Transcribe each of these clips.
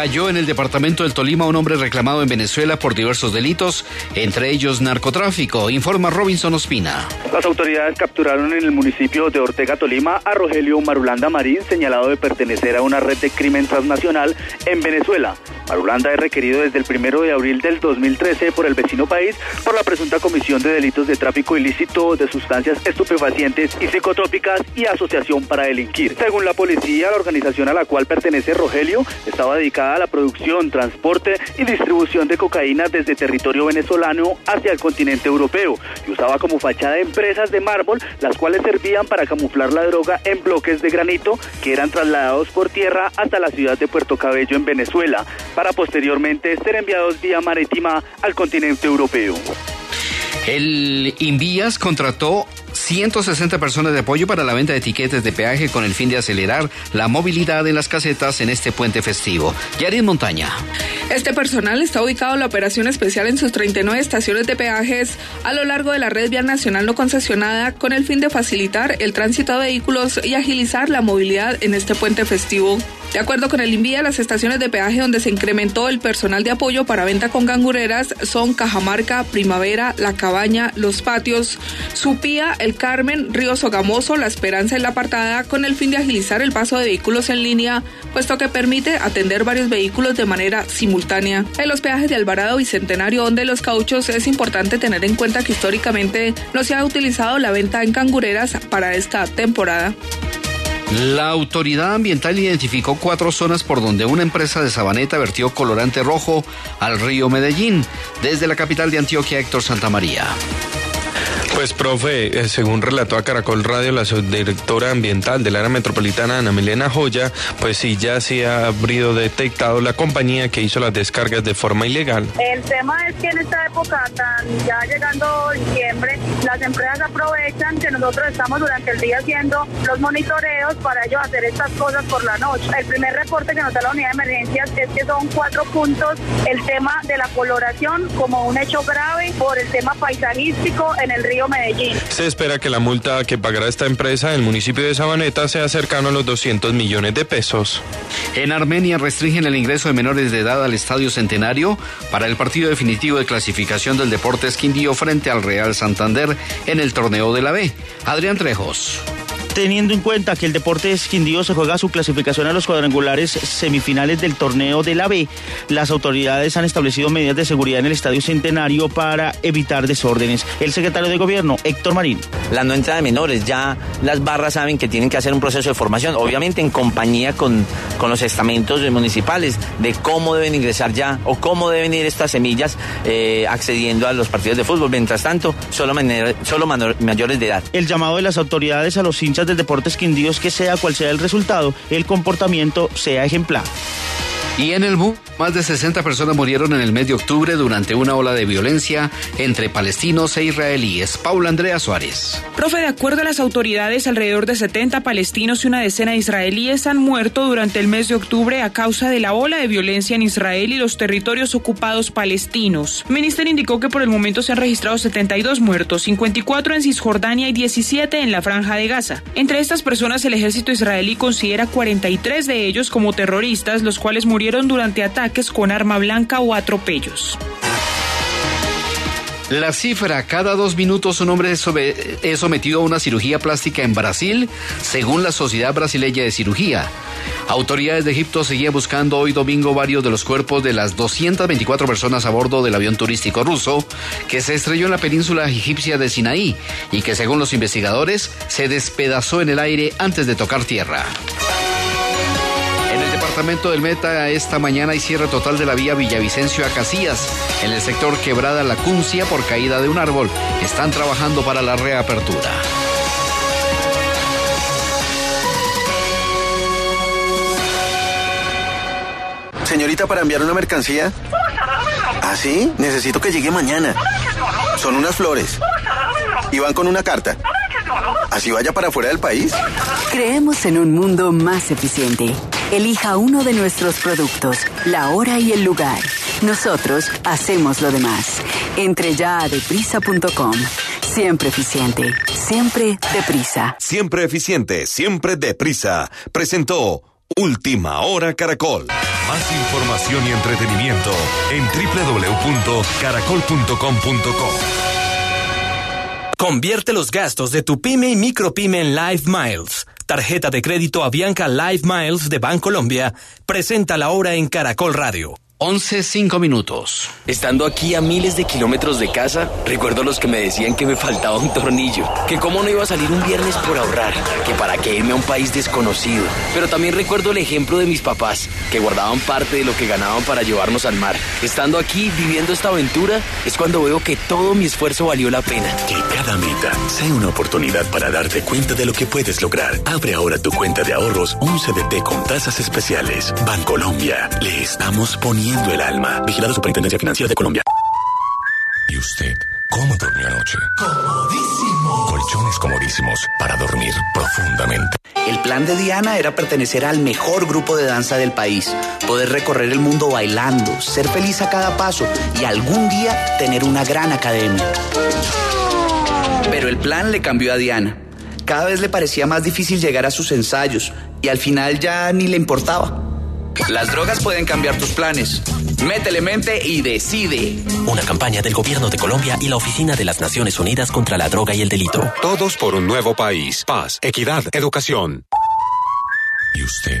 Cayó en el departamento del Tolima un hombre reclamado en Venezuela por diversos delitos, entre ellos narcotráfico, informa Robinson Ospina. Las autoridades capturaron en el municipio de Ortega, Tolima, a Rogelio Marulanda Marín, señalado de pertenecer a una red de crimen transnacional en Venezuela. Marulanda es requerido desde el primero de abril del 2013 por el vecino país por la presunta comisión de delitos de tráfico ilícito de sustancias estupefacientes y psicotrópicas y asociación para delinquir. Según la policía, la organización a la cual pertenece Rogelio estaba dedicada la producción, transporte y distribución de cocaína desde territorio venezolano hacia el continente europeo y usaba como fachada empresas de mármol, las cuales servían para camuflar la droga en bloques de granito que eran trasladados por tierra hasta la ciudad de Puerto Cabello en Venezuela para posteriormente ser enviados vía marítima al continente europeo. El Invías contrató 160 personas de apoyo para la venta de etiquetes de peaje con el fin de acelerar la movilidad en las casetas en este puente festivo. Yarin Montaña. Este personal está ubicado en la operación especial en sus 39 estaciones de peajes a lo largo de la red vial nacional no concesionada con el fin de facilitar el tránsito de vehículos y agilizar la movilidad en este puente festivo. De acuerdo con el Invía, las estaciones de peaje donde se incrementó el personal de apoyo para venta con gangureras son Cajamarca, Primavera, La Cabaña, Los Patios, Supía, El Carmen, Río Sogamoso, La Esperanza y La Apartada con el fin de agilizar el paso de vehículos en línea, puesto que permite atender varios vehículos de manera simultánea. En los peajes de Alvarado y Centenario, donde los cauchos, es importante tener en cuenta que históricamente no se ha utilizado la venta en cangureras para esta temporada. La autoridad ambiental identificó cuatro zonas por donde una empresa de Sabaneta vertió colorante rojo al río Medellín, desde la capital de Antioquia, Héctor Santamaría. Pues, profe, eh, según relató a Caracol Radio la subdirectora ambiental del área metropolitana, Ana Milena Joya, pues sí, ya se ha habido detectado la compañía que hizo las descargas de forma ilegal. El tema es que en esta época, ya llegando diciembre, las empresas aprovechan que nosotros estamos durante el día haciendo los monitoreos para ellos hacer estas cosas por la noche. El primer reporte que nos da la unidad de emergencias es que son cuatro puntos el tema de la coloración como un hecho grave por el tema paisajístico en el río Medellín. Se espera que la multa que pagará esta empresa en el municipio de Sabaneta sea cercano a los 200 millones de pesos. En Armenia restringen el ingreso de menores de edad al Estadio Centenario para el partido definitivo de clasificación del Deportes Quindío frente al Real Santander en el torneo de la B. Adrián Trejos teniendo en cuenta que el Deportes Quindío se juega su clasificación a los cuadrangulares semifinales del torneo de la B, las autoridades han establecido medidas de seguridad en el Estadio Centenario para evitar desórdenes. El secretario de Gobierno, Héctor Marín. La no entrada de menores, ya las barras saben que tienen que hacer un proceso de formación, obviamente en compañía con, con los estamentos municipales, de cómo deben ingresar ya o cómo deben ir estas semillas eh, accediendo a los partidos de fútbol. Mientras tanto, solo, solo mayores de edad. El llamado de las autoridades a los hinchas del Deportes Quindío es que sea cual sea el resultado, el comportamiento sea ejemplar. Y en el MU, más de 60 personas murieron en el mes de octubre durante una ola de violencia entre palestinos e israelíes. Paula Andrea Suárez. Profe, de acuerdo a las autoridades, alrededor de 70 palestinos y una decena de israelíes han muerto durante el mes de octubre a causa de la ola de violencia en Israel y los territorios ocupados palestinos. El ministerio indicó que por el momento se han registrado 72 muertos, 54 en Cisjordania y 17 en la Franja de Gaza. Entre estas personas, el ejército israelí considera 43 de ellos como terroristas, los cuales murieron durante ataques con arma blanca o atropellos. La cifra, cada dos minutos un hombre es sometido a una cirugía plástica en Brasil, según la Sociedad Brasileña de Cirugía. Autoridades de Egipto seguían buscando hoy domingo varios de los cuerpos de las 224 personas a bordo del avión turístico ruso que se estrelló en la península egipcia de Sinaí y que según los investigadores se despedazó en el aire antes de tocar tierra departamento del Meta esta mañana hay cierre total de la vía Villavicencio a Casillas. En el sector Quebrada La Cuncia por caída de un árbol. Están trabajando para la reapertura. Señorita, para enviar una mercancía. ¿Ah, sí? Necesito que llegue mañana. Son unas flores. Y van con una carta. ¿Así vaya para fuera del país? Creemos en un mundo más eficiente. Elija uno de nuestros productos, la hora y el lugar. Nosotros hacemos lo demás. Entre ya a deprisa.com. Siempre eficiente, siempre deprisa. Siempre eficiente, siempre deprisa. Presentó Última Hora Caracol. Más información y entretenimiento en www.caracol.com.co. Convierte los gastos de tu pyme y micropyme en Live Miles. Tarjeta de crédito Avianca Live Miles de Bancolombia presenta la hora en Caracol Radio. 11, 5 minutos. Estando aquí a miles de kilómetros de casa, recuerdo los que me decían que me faltaba un tornillo, que cómo no iba a salir un viernes por ahorrar, que para qué irme a un país desconocido. Pero también recuerdo el ejemplo de mis papás, que guardaban parte de lo que ganaban para llevarnos al mar. Estando aquí, viviendo esta aventura, es cuando veo que todo mi esfuerzo valió la pena. Que cada meta sea una oportunidad para darte cuenta de lo que puedes lograr. Abre ahora tu cuenta de ahorros un CDT con tasas especiales. Bancolombia, le estamos poniendo el alma. Vigilado Superintendencia Financiera de Colombia. ¿Y usted cómo durmió anoche? Comodísimo. Colchones comodísimos para dormir profundamente. El plan de Diana era pertenecer al mejor grupo de danza del país, poder recorrer el mundo bailando, ser feliz a cada paso y algún día tener una gran academia. Pero el plan le cambió a Diana. Cada vez le parecía más difícil llegar a sus ensayos y al final ya ni le importaba. Las drogas pueden cambiar tus planes. Métele mente y decide. Una campaña del Gobierno de Colombia y la Oficina de las Naciones Unidas contra la Droga y el Delito. Todos por un nuevo país. Paz, equidad, educación. ¿Y usted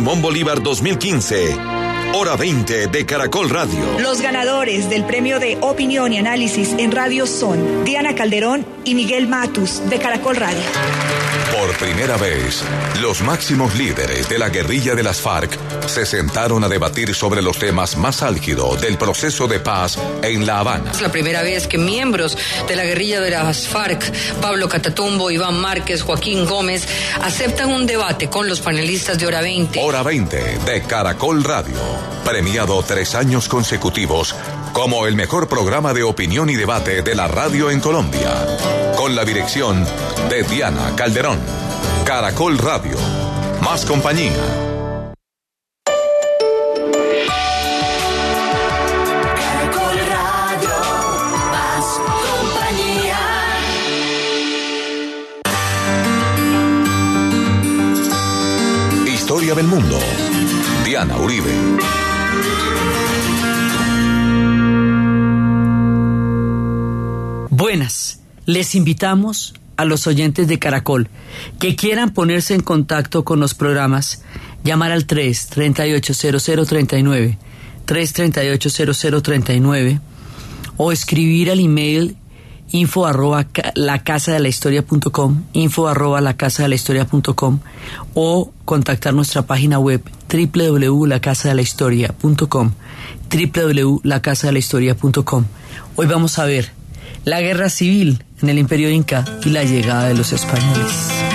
Simón Bolívar 2015. Hora 20 de Caracol Radio. Los ganadores del premio de opinión y análisis en radio son Diana Calderón y Miguel Matus de Caracol Radio. Por primera vez, los máximos líderes de la guerrilla de las FARC se sentaron a debatir sobre los temas más álgidos del proceso de paz en La Habana. Es la primera vez que miembros de la guerrilla de las FARC, Pablo Catatumbo, Iván Márquez, Joaquín Gómez, aceptan un debate con los panelistas de Hora 20. Hora 20 de Caracol Radio, premiado tres años consecutivos como el mejor programa de opinión y debate de la radio en Colombia, con la dirección de Diana Calderón. Caracol Radio, más compañía. Caracol Radio, más compañía. Historia del mundo. Buenas, les invitamos a los oyentes de Caracol que quieran ponerse en contacto con los programas, llamar al 3 38 0039 338 0039 o escribir al email info arroba la casa de la historia punto com, info arroba la casa de la historia punto com, o contactar nuestra página web www.lacasadelahistoria.com www.lacasadelahistoria.com Hoy vamos a ver la guerra civil en el imperio inca y la llegada de los españoles.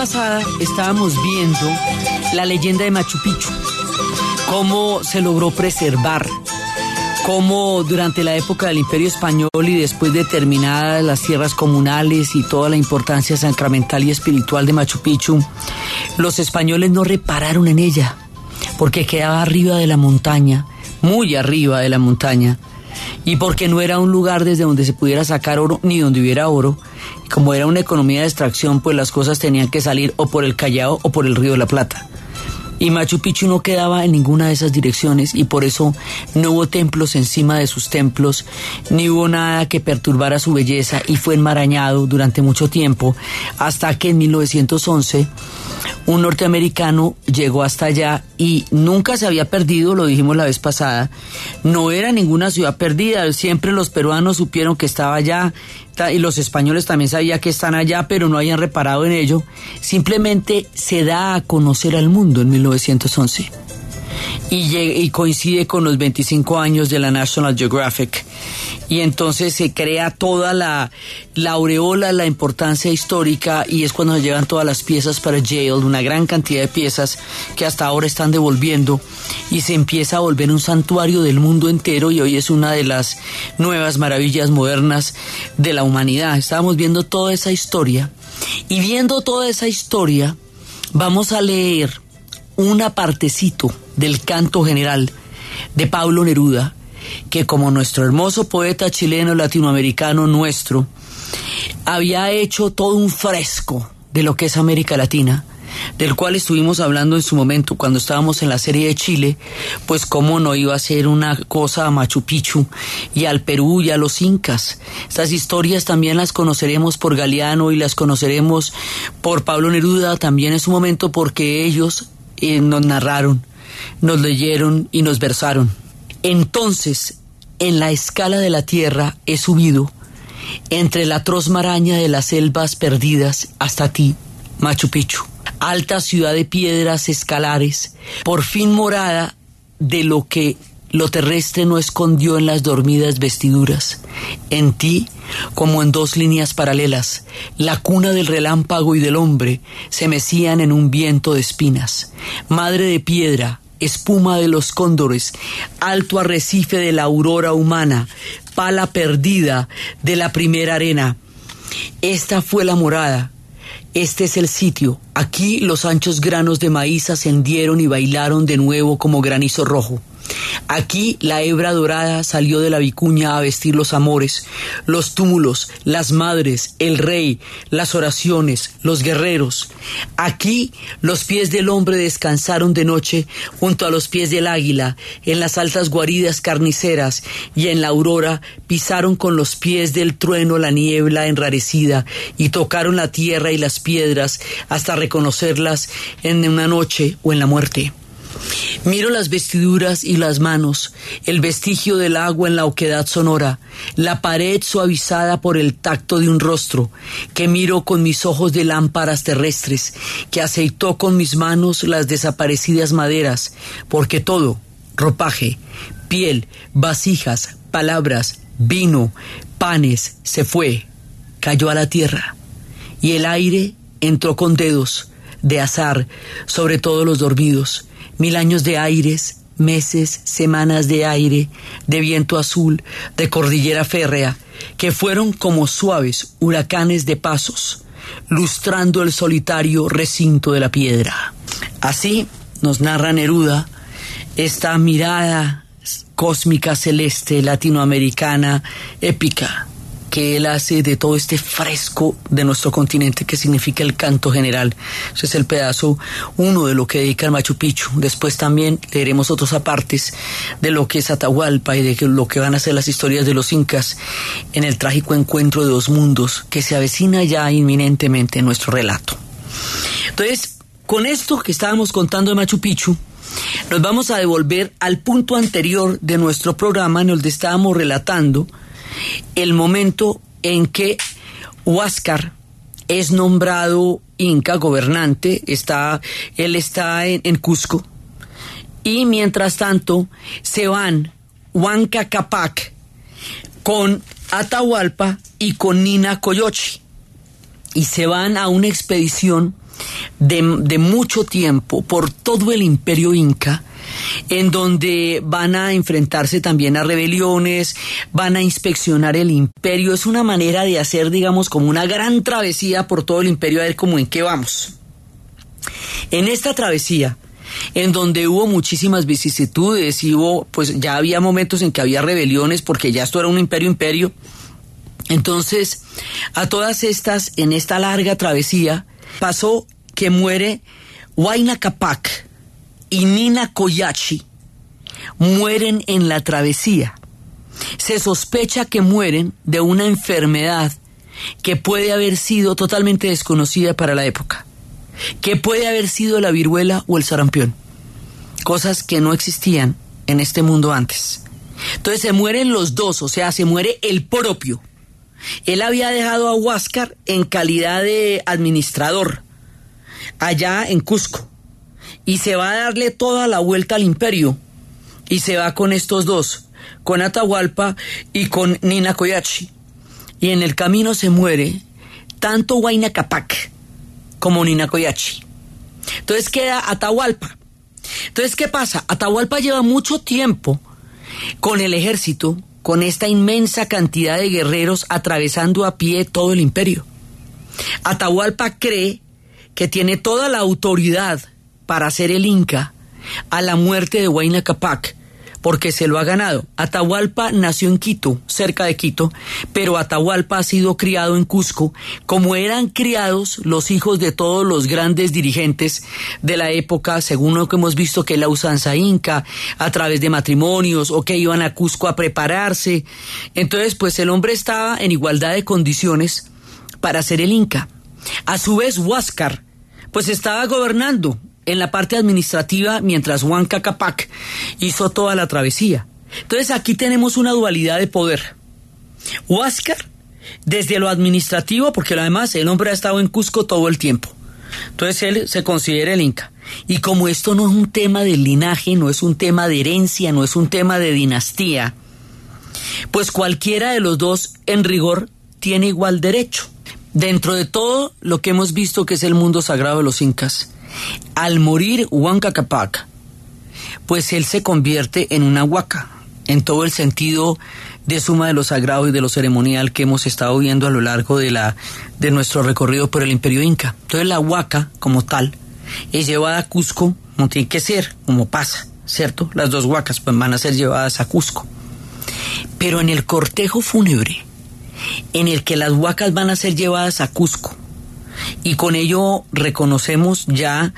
Pasada estábamos viendo la leyenda de Machu Picchu, cómo se logró preservar cómo durante la época del Imperio Español y después de terminadas las tierras comunales y toda la importancia sacramental y espiritual de Machu Picchu, los españoles no repararon en ella, porque quedaba arriba de la montaña, muy arriba de la montaña, y porque no era un lugar desde donde se pudiera sacar oro ni donde hubiera oro, como era una economía de extracción, pues las cosas tenían que salir o por el Callao o por el Río de la Plata. Y Machu Picchu no quedaba en ninguna de esas direcciones y por eso no hubo templos encima de sus templos, ni hubo nada que perturbara su belleza y fue enmarañado durante mucho tiempo hasta que en 1911 un norteamericano llegó hasta allá y nunca se había perdido, lo dijimos la vez pasada, no era ninguna ciudad perdida, siempre los peruanos supieron que estaba allá y los españoles también sabían que están allá, pero no habían reparado en ello, simplemente se da a conocer al mundo en 1911 y, coincide con los 25 años de la National Geographic. Y entonces se crea toda la, la aureola, la importancia histórica y es cuando se llevan todas las piezas para Yale, una gran cantidad de piezas que hasta ahora están devolviendo y se empieza a volver un santuario del mundo entero y hoy es una de las nuevas maravillas modernas de la humanidad. Estábamos viendo toda esa historia y viendo toda esa historia vamos a leer una partecito del canto general de Pablo Neruda, que como nuestro hermoso poeta chileno latinoamericano nuestro, había hecho todo un fresco de lo que es América Latina, del cual estuvimos hablando en su momento cuando estábamos en la serie de Chile, pues cómo no iba a ser una cosa a Machu Picchu y al Perú y a los incas. Estas historias también las conoceremos por Galeano y las conoceremos por Pablo Neruda también en su momento porque ellos eh, nos narraron, nos leyeron y nos versaron. Entonces, en la escala de la tierra he subido entre la atroz maraña de las selvas perdidas hasta ti, Machu Picchu. Alta ciudad de piedras escalares, por fin morada de lo que lo terrestre no escondió en las dormidas vestiduras. En ti, como en dos líneas paralelas, la cuna del relámpago y del hombre se mecían en un viento de espinas. Madre de piedra, espuma de los cóndores, alto arrecife de la aurora humana, pala perdida de la primera arena. Esta fue la morada, este es el sitio. Aquí los anchos granos de maíz ascendieron y bailaron de nuevo como granizo rojo. Aquí la hebra dorada salió de la vicuña a vestir los amores, los túmulos, las madres, el rey, las oraciones, los guerreros. Aquí los pies del hombre descansaron de noche junto a los pies del águila, en las altas guaridas carniceras, y en la aurora pisaron con los pies del trueno la niebla enrarecida, y tocaron la tierra y las piedras hasta reconocerlas en una noche o en la muerte. Miro las vestiduras y las manos, el vestigio del agua en la oquedad sonora, la pared suavizada por el tacto de un rostro, que miro con mis ojos de lámparas terrestres, que aceitó con mis manos las desaparecidas maderas, porque todo, ropaje, piel, vasijas, palabras, vino, panes, se fue, cayó a la tierra, y el aire entró con dedos de azar sobre todos los dormidos, mil años de aires, meses, semanas de aire, de viento azul, de cordillera férrea, que fueron como suaves huracanes de pasos, lustrando el solitario recinto de la piedra. Así nos narra Neruda esta mirada cósmica celeste latinoamericana épica que él hace de todo este fresco de nuestro continente que significa el canto general. Ese es el pedazo uno de lo que dedica el Machu Picchu. Después también leeremos otros apartes de lo que es Atahualpa y de que- lo que van a ser las historias de los incas en el trágico encuentro de dos mundos que se avecina ya inminentemente en nuestro relato. Entonces, con esto que estábamos contando de Machu Picchu, nos vamos a devolver al punto anterior de nuestro programa en donde estábamos relatando el momento en que Huáscar es nombrado Inca gobernante, está, él está en, Cusco, y mientras tanto se van Huanca Capac con Atahualpa y con Nina Coyochi. Y se van a una expedición de mucho tiempo por todo el imperio inca en donde van a enfrentarse también a rebeliones, van a inspeccionar el imperio. Es una manera de hacer, digamos, como una gran travesía por todo el imperio a ver cómo en qué vamos. En esta travesía, en donde hubo muchísimas vicisitudes y hubo, pues ya había momentos en que había rebeliones porque ya esto era un imperio imperio. Entonces, a todas estas, en esta larga travesía, pasó que muere Huayna Capac y Nina Koyachi. Mueren en la travesía. Se sospecha que mueren de una enfermedad que puede haber sido totalmente desconocida para la época que puede haber sido la viruela o el sarampión, cosas que no existían en este mundo antes. Entonces se mueren los dos, o sea, se muere el propio. Él había dejado a Huáscar en calidad de administrador allá en Cusco y se va a darle toda la vuelta al imperio y se va con estos dos, con Atahualpa y con Nina Koyachi. Y en el camino se muere tanto Huayna Capac como Ninacoyachi. Entonces queda Atahualpa. Entonces, ¿qué pasa? Atahualpa lleva mucho tiempo con el ejército, con esta inmensa cantidad de guerreros atravesando a pie todo el imperio. Atahualpa cree que tiene toda la autoridad para ser el Inca a la muerte de Huayna Capac porque se lo ha ganado. Atahualpa nació en Quito, cerca de Quito, pero Atahualpa ha sido criado en Cusco, como eran criados los hijos de todos los grandes dirigentes de la época, según lo que hemos visto que la usanza inca, a través de matrimonios o que iban a Cusco a prepararse. Entonces, pues el hombre estaba en igualdad de condiciones para ser el inca. A su vez, Huáscar, pues estaba gobernando en la parte administrativa mientras Huanca Capac hizo toda la travesía. Entonces aquí tenemos una dualidad de poder. Huáscar, desde lo administrativo, porque además el hombre ha estado en Cusco todo el tiempo. Entonces él se considera el Inca. Y como esto no es un tema de linaje, no es un tema de herencia, no es un tema de dinastía, pues cualquiera de los dos en rigor tiene igual derecho. Dentro de todo lo que hemos visto que es el mundo sagrado de los incas, al morir Huanca Capac, pues él se convierte en una huaca, en todo el sentido de suma de lo sagrado y de lo ceremonial que hemos estado viendo a lo largo de, la, de nuestro recorrido por el imperio inca. Entonces la huaca, como tal, es llevada a Cusco, como tiene que ser, como pasa, ¿cierto? Las dos huacas pues, van a ser llevadas a Cusco. Pero en el cortejo fúnebre, en el que las huacas van a ser llevadas a Cusco, y con ello reconocemos ya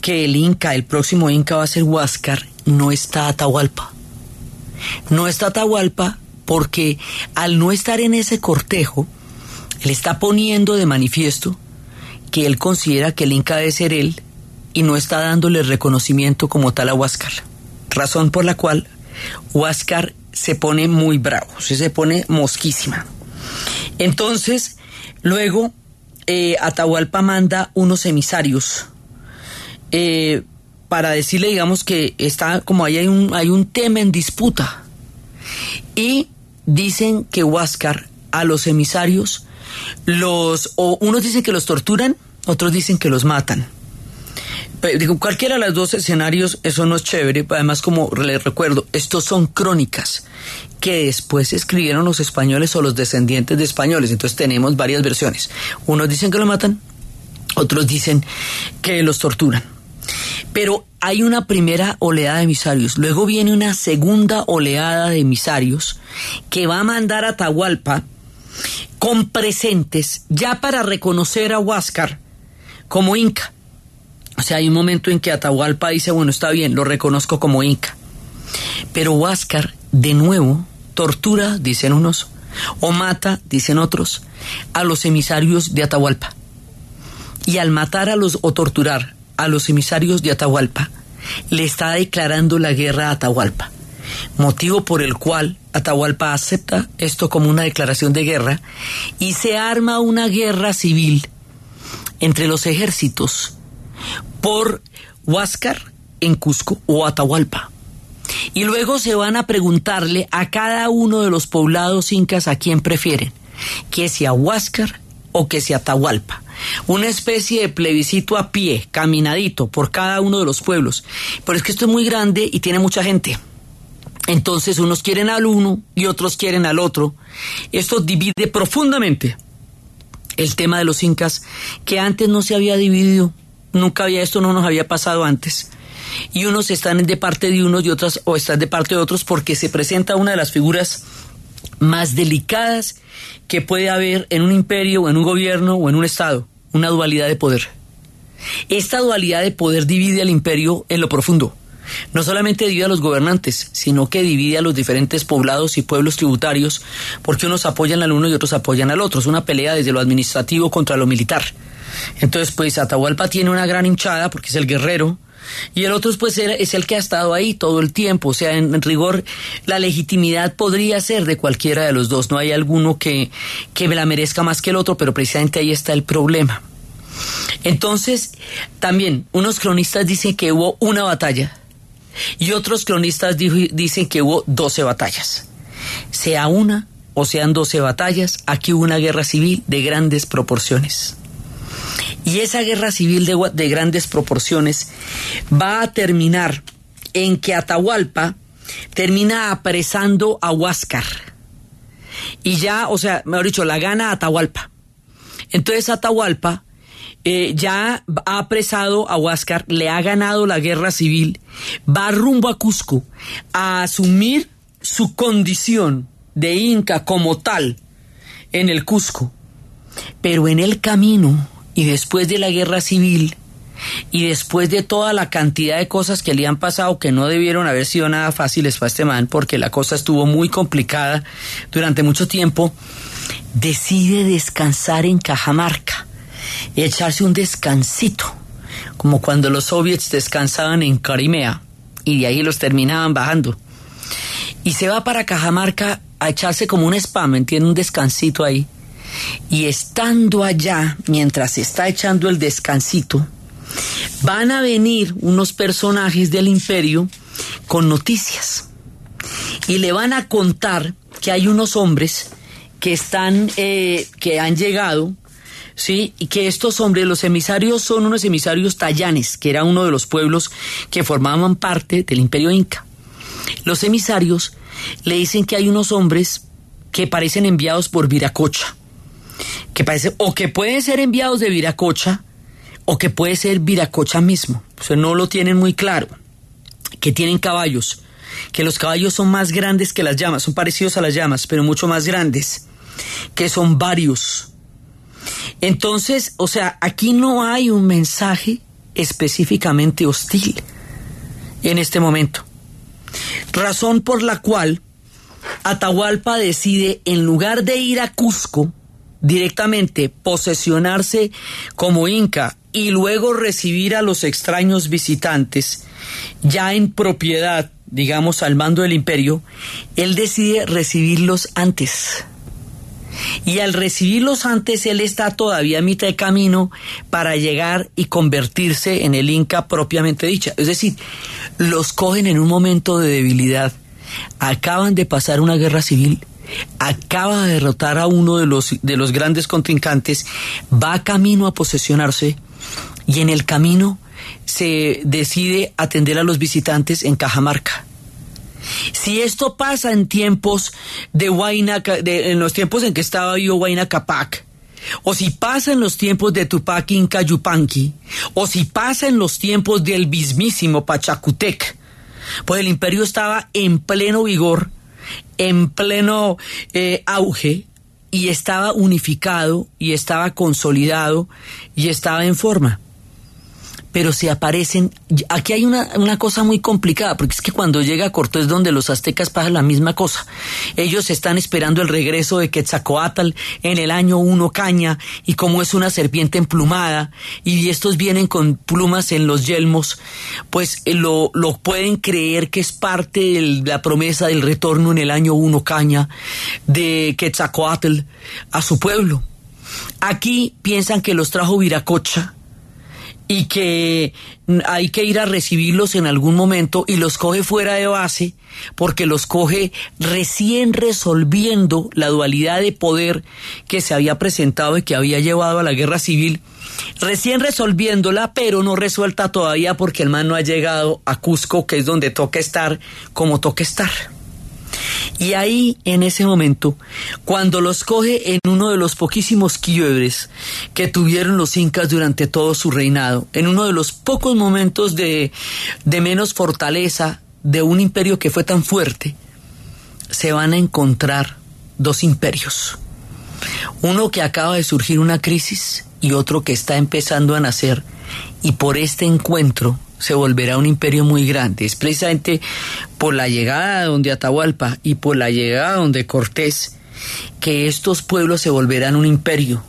que el Inca, el próximo Inca va a ser Huáscar, no está Atahualpa. No está Atahualpa porque al no estar en ese cortejo, él está poniendo de manifiesto que él considera que el Inca debe ser él y no está dándole reconocimiento como tal a Huáscar. Razón por la cual Huáscar se pone muy bravo, se pone mosquísima. Entonces, luego eh, Atahualpa manda unos emisarios eh, para decirle, digamos, que está como ahí hay un, hay un tema en disputa. Y dicen que Huáscar a los emisarios los, o unos dicen que los torturan, otros dicen que los matan. digo, cualquiera de los dos escenarios, eso no es chévere. Además, como les recuerdo, estos son crónicas que después escribieron los españoles o los descendientes de españoles. Entonces tenemos varias versiones. Unos dicen que lo matan, otros dicen que los torturan. Pero hay una primera oleada de emisarios, luego viene una segunda oleada de emisarios que va a mandar a Atahualpa con presentes ya para reconocer a Huáscar como Inca. O sea, hay un momento en que Atahualpa dice, bueno, está bien, lo reconozco como Inca. Pero Huáscar, de nuevo, tortura, dicen unos, o mata, dicen otros, a los emisarios de Atahualpa. Y al matar a los o torturar a los emisarios de Atahualpa, le está declarando la guerra a Atahualpa, motivo por el cual Atahualpa acepta esto como una declaración de guerra y se arma una guerra civil entre los ejércitos por Huáscar en Cusco o Atahualpa. Y luego se van a preguntarle a cada uno de los poblados incas a quién prefieren, que sea Huáscar o que sea Atahualpa. una especie de plebiscito a pie, caminadito, por cada uno de los pueblos. Pero es que esto es muy grande y tiene mucha gente. Entonces unos quieren al uno y otros quieren al otro. Esto divide profundamente el tema de los incas, que antes no se había dividido, nunca había esto, no nos había pasado antes. Y unos están de parte de unos y otras o están de parte de otros porque se presenta una de las figuras más delicadas que puede haber en un imperio o en un gobierno o en un estado, una dualidad de poder. Esta dualidad de poder divide al imperio en lo profundo. No solamente divide a los gobernantes, sino que divide a los diferentes poblados y pueblos tributarios, porque unos apoyan al uno y otros apoyan al otro. Es una pelea desde lo administrativo contra lo militar. Entonces, pues Atahualpa tiene una gran hinchada porque es el guerrero, y el otro pues es el que ha estado ahí todo el tiempo. O sea, en, rigor, la legitimidad podría ser de cualquiera de los dos. No hay alguno que, que la merezca más que el otro, pero precisamente ahí está el problema. Entonces, también, unos cronistas dicen que hubo una batalla y otros cronistas dicen que hubo 12 batallas. Sea una o sean 12 batallas, aquí hubo una guerra civil de grandes proporciones. Y esa guerra civil de, de grandes proporciones va a terminar en que Atahualpa termina apresando a Huáscar. Y ya, o sea, mejor dicho, la gana Atahualpa. Entonces Atahualpa eh, ya ha apresado a Huáscar, le ha ganado la guerra civil, va rumbo a Cusco a asumir su condición de inca como tal en el Cusco. Pero en el camino y después de la guerra civil y después de toda la cantidad de cosas que le han pasado que no debieron haber sido nada fáciles para este man porque la cosa estuvo muy complicada durante mucho tiempo, decide descansar en Cajamarca y echarse un descansito, como cuando los soviets descansaban en Crimea y de ahí los terminaban bajando. Y se va para Cajamarca a echarse como un spam, tiene un descansito ahí. Y estando allá, mientras está echando el descansito, van a venir unos personajes del imperio con noticias. Y le van a contar que hay unos hombres que están, eh, que han llegado, sí, y que estos hombres, los emisarios, son unos emisarios tallanes, que era uno de los pueblos que formaban parte del imperio inca. Los emisarios le dicen que hay unos hombres que parecen enviados por Viracocha que parece, o que pueden ser enviados de Viracocha, o que puede ser Viracocha mismo. O sea, no lo tienen muy claro. Que tienen caballos, que los caballos son más grandes que las llamas, son parecidos a las llamas, pero mucho más grandes, que son varios. Entonces, o sea, aquí no hay un mensaje específicamente hostil en este momento. Razón por la cual Atahualpa decide, en lugar de ir a Cusco, directamente posesionarse como inca y luego recibir a los extraños visitantes ya en propiedad, digamos, al mando del imperio, él decide recibirlos antes. Y al recibirlos antes, él está todavía a mitad de camino para llegar y convertirse en el Inca propiamente dicha. Es decir, los cogen en un momento de debilidad. Acaban de pasar una guerra civil acaba de derrotar a uno de los, de los grandes contrincantes, va camino a posesionarse y en el camino se decide atender a los visitantes en Cajamarca. Si esto pasa en tiempos de Huayna, en los tiempos en que estaba yo Huayna Capac, o si pasa en los tiempos de Tupac Inca Yupanqui, o si pasa en los tiempos del mismísimo Pachacutec, pues el imperio estaba en pleno vigor en pleno eh, auge y estaba unificado y estaba consolidado y estaba en forma pero se aparecen. Aquí hay una, una, cosa muy complicada, porque es que cuando llega Cortés, donde los aztecas pasa la misma cosa. Ellos están esperando el regreso de Quetzalcoatl en el año 1 caña, y como es una serpiente emplumada, y estos vienen con plumas en los yelmos, pues eh, lo, lo pueden creer que es parte de la promesa del retorno en el año 1 caña de Quetzalcoatl a su pueblo. Aquí piensan que los trajo Viracocha, y que hay que ir a recibirlos en algún momento y los coge fuera de base porque los coge recién resolviendo la dualidad de poder que se había presentado y que había llevado a la guerra civil, recién resolviéndola, pero no resuelta todavía porque el man no ha llegado a Cusco, que es donde toca estar como toca estar. Y ahí, en ese momento, cuando los coge en uno de los poquísimos quiebres que tuvieron los incas durante todo su reinado, en uno de los pocos momentos de, de menos fortaleza de un imperio que fue tan fuerte, se van a encontrar dos imperios. Uno que acaba de surgir una crisis y otro que está empezando a nacer. Y por este encuentro se volverá un imperio muy grande. Es precisamente por la llegada donde Atahualpa y por la llegada donde Cortés que estos pueblos se volverán un imperio,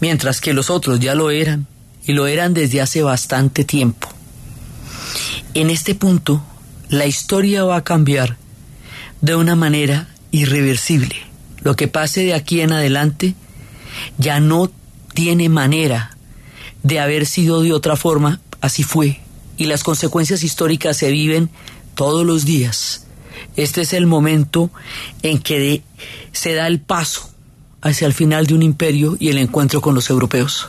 mientras que los otros ya lo eran y lo eran desde hace bastante tiempo. En este punto, la historia va a cambiar de una manera irreversible. Lo que pase de aquí en adelante ya no tiene manera de haber sido de otra forma, así fue y las consecuencias históricas se viven todos los días. Este es el momento en que se da el paso hacia el final de un imperio y el encuentro con los europeos.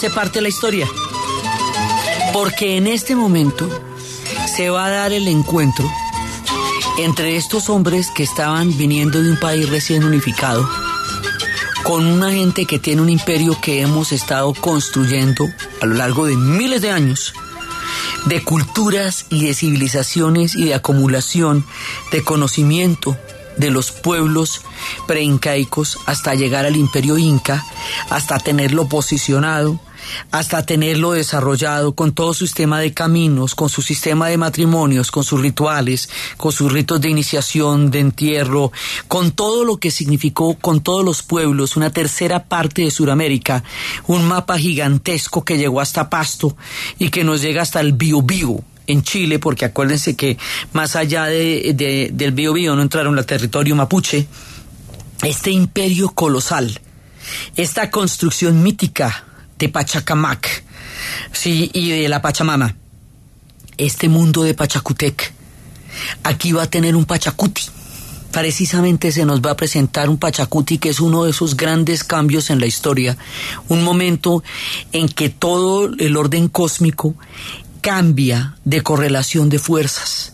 Se parte la historia. Porque en este momento se va a dar el encuentro entre estos hombres que estaban viniendo de un país recién unificado con una gente que tiene un imperio que hemos estado construyendo a lo largo de miles de años de culturas y de civilizaciones y de acumulación de conocimiento de los pueblos preincaicos hasta llegar al imperio inca, hasta tenerlo posicionado, hasta tenerlo desarrollado con todo su sistema de caminos, con su sistema de matrimonios, con sus rituales, con sus ritos de iniciación, de entierro, con todo lo que significó con todos los pueblos, una tercera parte de Sudamérica, un mapa gigantesco que llegó hasta Pasto y que nos llega hasta el Biobío en Chile, porque acuérdense que más allá de, de- del no entraron al territorio mapuche, este imperio colosal, esta construcción mítica de Pachacamac, sí, y de la Pachamama, este mundo de Pachacutec, aquí va a tener un Pachacuti. Precisamente se nos va a presentar un Pachacuti que es uno de esos grandes cambios en la historia, un momento en que todo el orden cósmico cambia de correlación de fuerzas.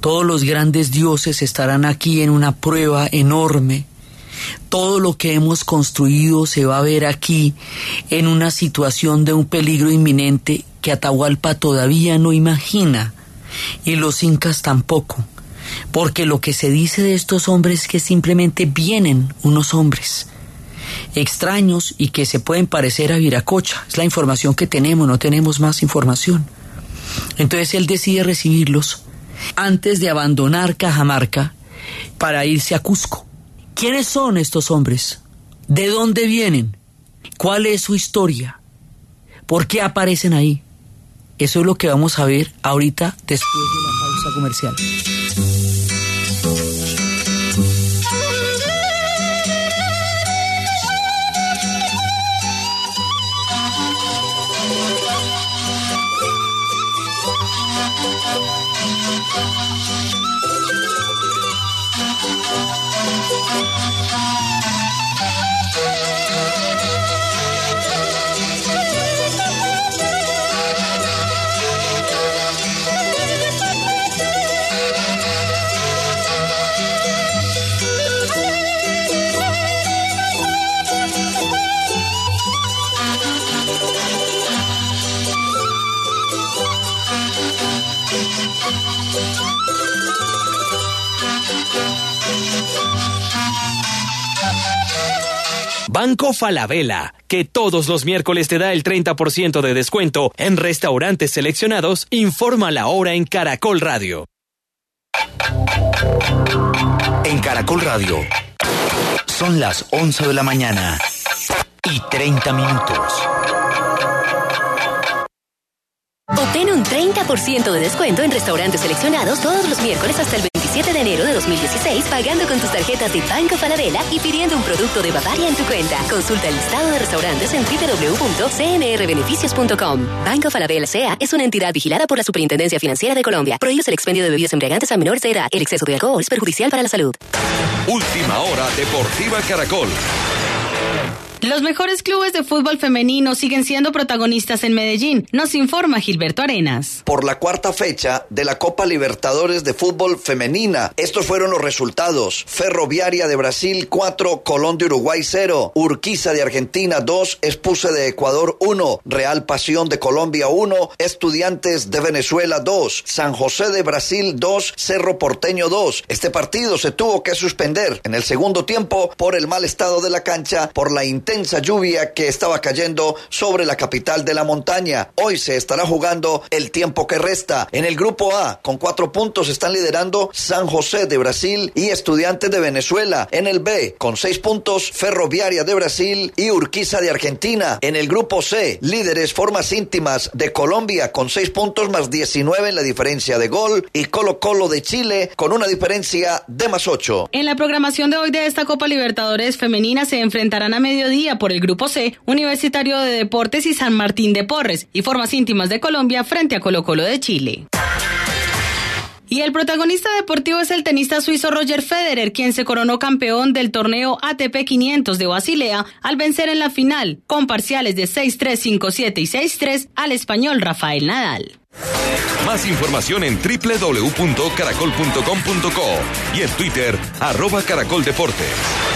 Todos los grandes dioses estarán aquí en una prueba enorme. Todo lo que hemos construido se va a ver aquí en una situación de un peligro inminente que Atahualpa todavía no imagina y los incas tampoco, porque lo que se dice de estos hombres es que simplemente vienen unos hombres extraños y que se pueden parecer a Viracocha. Es la información que tenemos, no tenemos más información. Entonces él decide recibirlos antes de abandonar Cajamarca para irse a Cusco. ¿Quiénes son estos hombres? ¿De dónde vienen? ¿Cuál es su historia? ¿Por qué aparecen ahí? Eso es lo que vamos a ver ahorita después de la pausa comercial. Banco Falabella, que todos los miércoles te da el 30% de descuento en restaurantes seleccionados, informa la hora en Caracol Radio. En Caracol Radio. Son las 11 de la mañana y 30 minutos. Obtén un 30% de descuento en restaurantes seleccionados todos los miércoles hasta el 27 de enero de 2016 pagando con tus tarjetas de Banco Falabella y pidiendo un producto de Bavaria en tu cuenta. Consulta el listado de restaurantes en www.cnrbeneficios.com. Banco Falabella SEA es una entidad vigilada por la Superintendencia Financiera de Colombia. Prohíbe el expendio de bebidas embriagantes a menores de edad. El exceso de alcohol es perjudicial para la salud. Última hora Deportiva Caracol. Los mejores clubes de fútbol femenino siguen siendo protagonistas en Medellín, nos informa Gilberto Arenas. Por la cuarta fecha de la Copa Libertadores de Fútbol Femenina, estos fueron los resultados. Ferroviaria de Brasil 4, Colón de Uruguay 0, Urquiza de Argentina 2, Espuse de Ecuador 1, Real Pasión de Colombia 1, Estudiantes de Venezuela 2, San José de Brasil 2, Cerro Porteño 2. Este partido se tuvo que suspender en el segundo tiempo por el mal estado de la cancha, por la intensa lluvia que estaba cayendo sobre la capital de la montaña. Hoy se estará jugando el tiempo que resta. En el grupo A, con cuatro puntos, están liderando San José de Brasil y Estudiantes de Venezuela. En el B, con seis puntos, Ferroviaria de Brasil y Urquiza de Argentina. En el grupo C, líderes formas íntimas de Colombia con seis puntos más 19 en la diferencia de gol y Colo Colo de Chile con una diferencia de más 8. En la programación de hoy de esta Copa Libertadores femenina se enfrentarán a mediodía por el Grupo C, Universitario de Deportes y San Martín de Porres, y Formas Íntimas de Colombia frente a Colo Colo de Chile. Y el protagonista deportivo es el tenista suizo Roger Federer, quien se coronó campeón del torneo ATP 500 de Basilea al vencer en la final, con parciales de 6-3, 5-7 y 6-3 al español Rafael Nadal. Más información en www.caracol.com.co y en Twitter, arroba Caracol Deportes.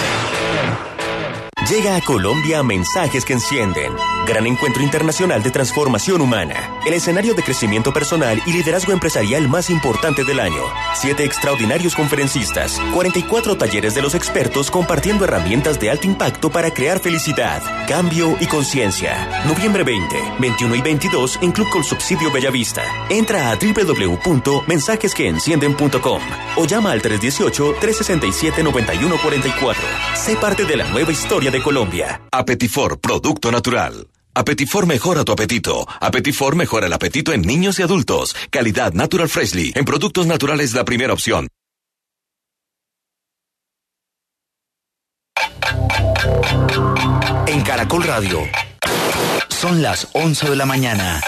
Llega a Colombia Mensajes que Encienden, gran encuentro internacional de transformación humana, el escenario de crecimiento personal y liderazgo empresarial más importante del año. Siete extraordinarios conferencistas, 44 talleres de los expertos compartiendo herramientas de alto impacto para crear felicidad, cambio y conciencia. Noviembre 20, 21 y 22 en Club con Subsidio Bellavista. Entra a www.mensajesqueencienden.com o llama al 318-367-9144. Sé parte de la nueva historia de Colombia. Apetifor, producto natural. Apetifor mejora tu apetito. Apetifor mejora el apetito en niños y adultos. Calidad Natural Freshly. En productos naturales la primera opción. En Caracol Radio. Son las 11 de la mañana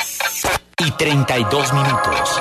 y 32 minutos.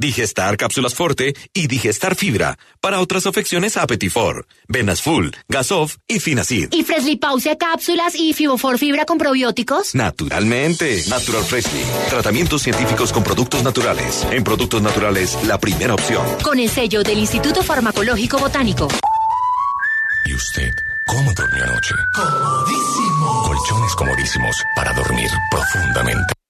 Digestar Cápsulas Forte y Digestar Fibra. Para otras afecciones, Apetifor, Venas Full, Gasof y Finacid. ¿Y Freshly Pause cápsulas y Fibofor Fibra con probióticos? Naturalmente. Natural Freshly. Tratamientos científicos con productos naturales. En productos naturales, la primera opción. Con el sello del Instituto Farmacológico Botánico. ¿Y usted cómo durmió anoche? Comodísimo. Colchones comodísimos para dormir profundamente.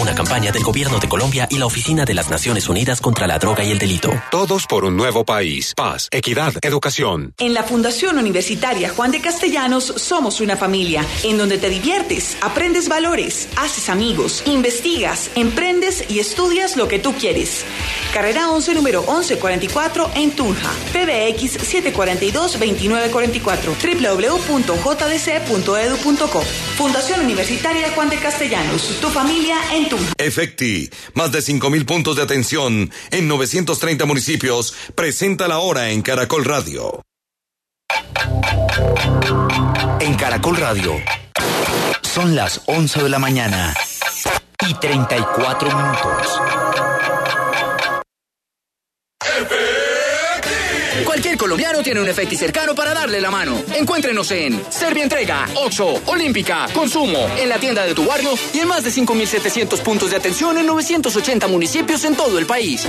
Una campaña del Gobierno de Colombia y la Oficina de las Naciones Unidas contra la Droga y el Delito. Todos por un nuevo país. Paz, equidad, educación. En la Fundación Universitaria Juan de Castellanos somos una familia en donde te diviertes, aprendes valores, haces amigos, investigas, emprendes y estudias lo que tú quieres. Carrera 11, número 1144 en Tunja. PBX 742-2944. www.jdc.edu.co. Fundación Universitaria Juan de Castellanos. Tu familia en Tunja. Efecti, más de 5.000 puntos de atención en 930 municipios, presenta la hora en Caracol Radio. En Caracol Radio. Son las 11 de la mañana y 34 minutos. No tiene un efecto cercano para darle la mano. Encuéntrenos en Servientrega, Oxo, Olímpica, Consumo, en la tienda de tu barrio y en más de 5.700 puntos de atención en 980 municipios en todo el país.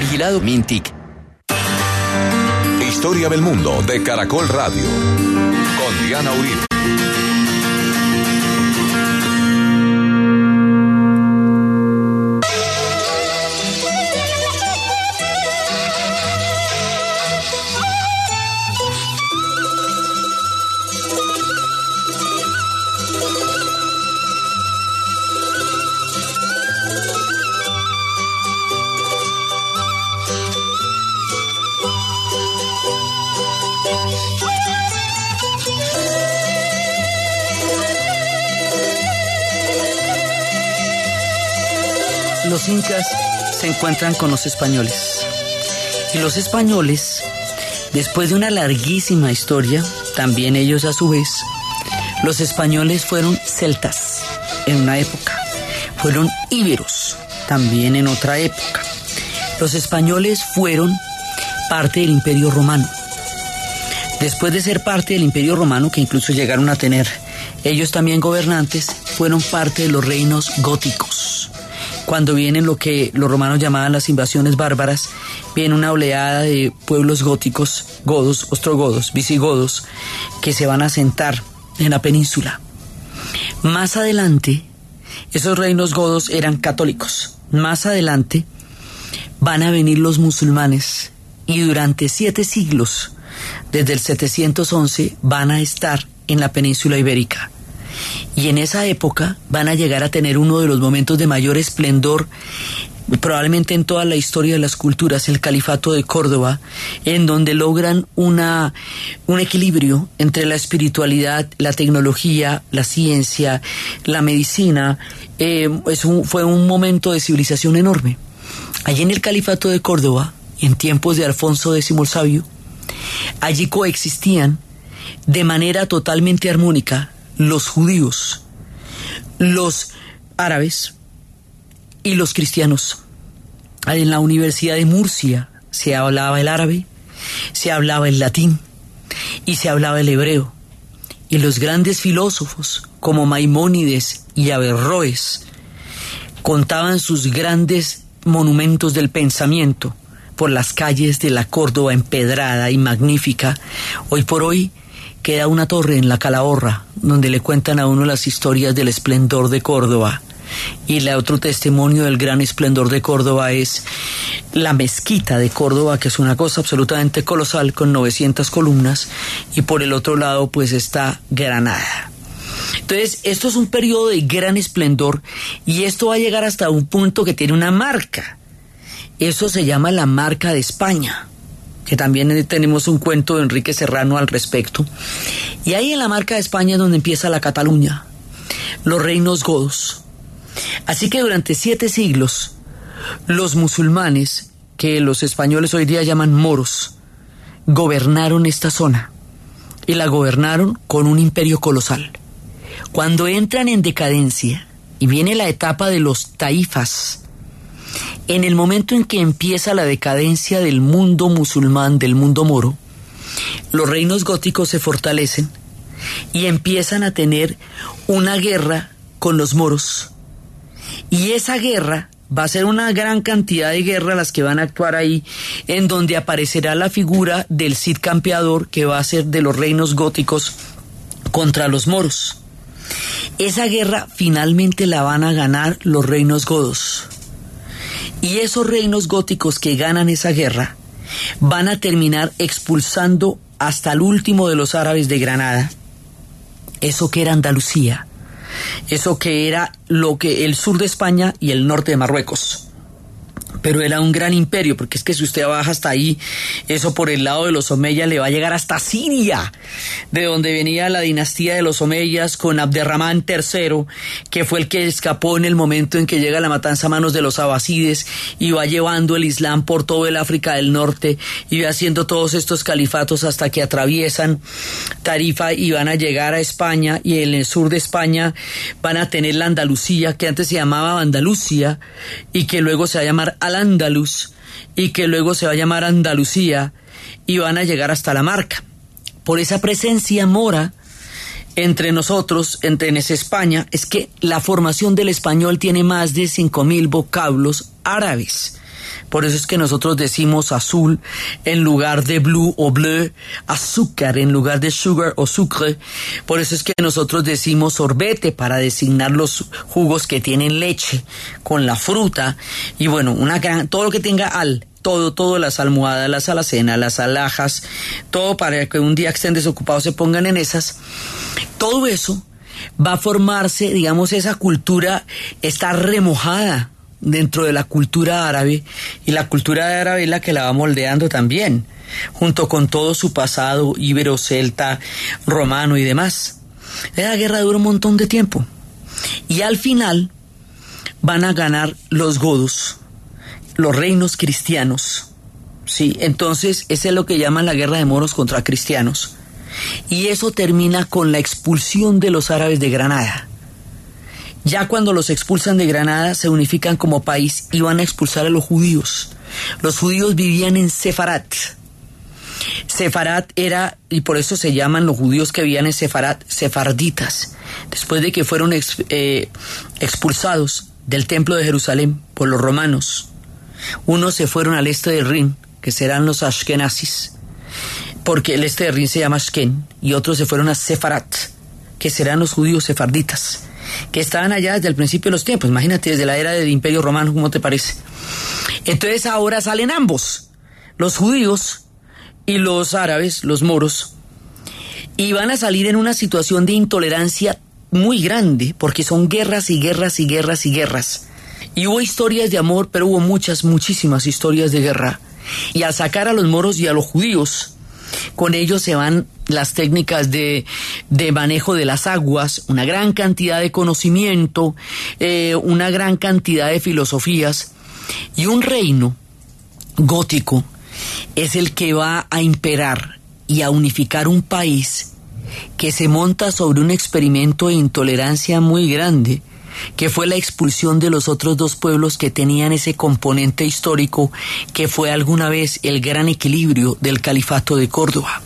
Vigilado Mintic. Historia del mundo de Caracol Radio. Con Diana Uribe. Los incas se encuentran con los españoles. Y los españoles, después de una larguísima historia, también ellos a su vez, los españoles fueron celtas en una época, fueron íberos también en otra época. Los españoles fueron parte del imperio romano. Después de ser parte del imperio romano, que incluso llegaron a tener ellos también gobernantes, fueron parte de los reinos góticos. Cuando vienen lo que los romanos llamaban las invasiones bárbaras, viene una oleada de pueblos góticos, godos, ostrogodos, visigodos, que se van a asentar en la península. Más adelante, esos reinos godos eran católicos. Más adelante van a venir los musulmanes y durante siete siglos, desde el 711, van a estar en la península ibérica. Y en esa época van a llegar a tener uno de los momentos de mayor esplendor probablemente en toda la historia de las culturas, el califato de Córdoba, en donde logran una, un equilibrio entre la espiritualidad, la tecnología, la ciencia, la medicina. Eh, es un- fue un momento de civilización enorme. Allí en el califato de Córdoba, en tiempos de Alfonso X el Sabio, allí coexistían de manera totalmente armónica los judíos, los árabes y los cristianos. En la Universidad de Murcia se hablaba el árabe, se hablaba el latín y se hablaba el hebreo. Y los grandes filósofos como Maimónides y Averroes contaban sus grandes monumentos del pensamiento por las calles de la Córdoba empedrada y magnífica. Hoy por hoy queda una torre en la Calahorra donde le cuentan a uno las historias del esplendor de Córdoba. Y el otro testimonio del gran esplendor de Córdoba es la mezquita de Córdoba, que es una cosa absolutamente colosal con 900 columnas, y por el otro lado pues está Granada. Entonces, esto es un periodo de gran esplendor y esto va a llegar hasta un punto que tiene una marca. Eso se llama la marca de España, que también tenemos un cuento de Enrique Serrano al respecto. Y ahí en la marca de España es donde empieza la Cataluña, los reinos godos. Así que durante siete siglos, los musulmanes, que los españoles hoy día llaman moros, gobernaron esta zona. Y la gobernaron con un imperio colosal. Cuando entran en decadencia y viene la etapa de los taifas, en el momento en que empieza la decadencia del mundo musulmán, del mundo moro, los reinos góticos se fortalecen y empiezan a tener una guerra con los moros. Y esa guerra va a ser una gran cantidad de guerras las que van a actuar ahí, en donde aparecerá la figura del Cid campeador que va a ser de los reinos góticos contra los moros. Esa guerra finalmente la van a ganar los reinos godos. Y esos reinos góticos que ganan esa guerra van a terminar expulsando hasta el último de los árabes de Granada, eso que era Andalucía, eso que era lo que el sur de España y el norte de Marruecos. Pero era un gran imperio, porque es que si usted baja hasta ahí, eso por el lado de los Omeyas le va a llegar hasta Siria, de donde venía la dinastía de los Omeyas con Abderramán III, que fue el que escapó en el momento en que llega la matanza a manos de los abasides y va llevando el Islam por todo el África del Norte y va haciendo todos estos califatos hasta que atraviesan Tarifa y van a llegar a España y en el sur de España van a tener la Andalucía, que antes se llamaba Andalucía y que luego se va a llamar Al Al-Ándalus y que luego se va a llamar Andalucía y van a llegar hasta la marca. Por esa presencia mora entre nosotros, entre en esa España, es que la formación del español tiene más de 5.000 vocablos árabes. Por eso es que nosotros decimos azul en lugar de blue o bleu, azúcar en lugar de sugar o sucre. Por eso es que nosotros decimos sorbete para designar los jugos que tienen leche con la fruta. Y bueno, una gran, todo lo que tenga al, todo, todo, las almohadas, las alacenas, las alhajas, todo para que un día que estén desocupados se pongan en esas. Todo eso va a formarse, digamos, esa cultura está remojada dentro de la cultura árabe y la cultura árabe es la que la va moldeando también, junto con todo su pasado ibero, celta, romano y demás. La guerra dura un montón de tiempo y al final van a ganar los godos, los reinos cristianos. Sí, entonces esa es lo que llaman la guerra de moros contra cristianos. Y eso termina con la expulsión de los árabes de Granada. Ya cuando los expulsan de Granada se unifican como país y van a expulsar a los judíos. Los judíos vivían en Sefarat. Sefarat era, y por eso se llaman los judíos que vivían en Sefarat, sefarditas. Después de que fueron eh, expulsados del templo de Jerusalén por los romanos, unos se fueron al este del Rin, que serán los Ashkenazis, porque el este del Rin se llama Ashken, y otros se fueron a Sefarat, que serán los judíos sefarditas, que estaban allá desde el principio de los tiempos, imagínate, desde la era del Imperio Romano, ¿cómo te parece? Entonces ahora salen ambos, los judíos y los árabes, los moros, y van a salir en una situación de intolerancia muy grande, porque son guerras y guerras y guerras y guerras. Y hubo historias de amor, pero hubo muchas, muchísimas historias de guerra. Y al sacar a los moros y a los judíos, con ellos se van las técnicas de, de manejo de las aguas, una gran cantidad de conocimiento, eh, una gran cantidad de filosofías, y un reino gótico es el que va a imperar y a unificar un país que se monta sobre un experimento de intolerancia muy grande, que fue la expulsión de los otros dos pueblos que tenían ese componente histórico que fue alguna vez el gran equilibrio del califato de Córdoba.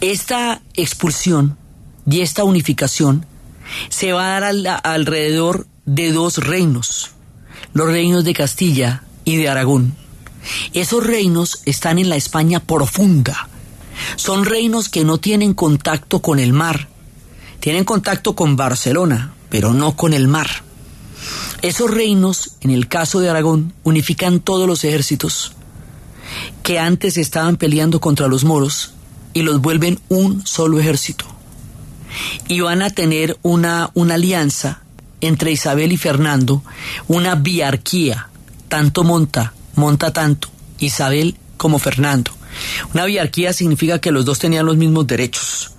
Esta expulsión y esta unificación se va a dar al- alrededor de dos reinos, los reinos de Castilla y de Aragón. Esos reinos están en la España profunda. Son reinos que no tienen contacto con el mar. Tienen contacto con Barcelona, pero no con el mar. Esos reinos, en el caso de Aragón, unifican todos los ejércitos que antes estaban peleando contra los moros y los vuelven un solo ejército. Y van a tener una, una alianza entre Isabel y Fernando, una biarquía, tanto monta, monta tanto, Isabel como Fernando. Una biarquía significa que los dos tenían los mismos derechos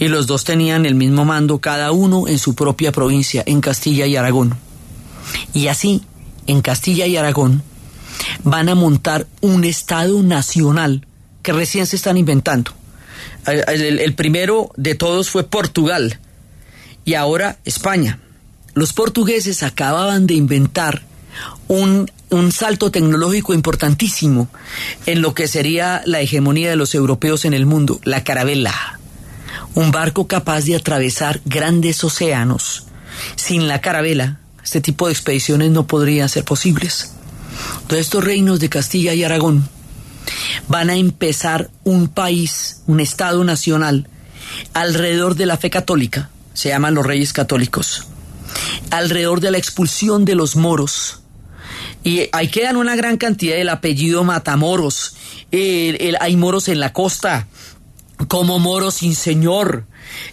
y los dos tenían el mismo mando, cada uno en su propia provincia, en Castilla y Aragón. Y así, en Castilla y Aragón, van a montar un Estado nacional que recién se están inventando. El, primero de todos fue Portugal y ahora España. Los portugueses acababan de inventar un, un salto tecnológico importantísimo en lo que sería la hegemonía de los europeos en el mundo, la carabela. Un barco capaz de atravesar grandes océanos. Sin la carabela, este tipo de expediciones no podrían ser posibles. Todos estos reinos de Castilla y Aragón van a empezar un país, un Estado nacional, alrededor de la fe católica, se llaman los reyes católicos, alrededor de la expulsión de los moros. Y ahí quedan una gran cantidad del apellido Matamoros. El- hay moros en la costa, como moros sin señor.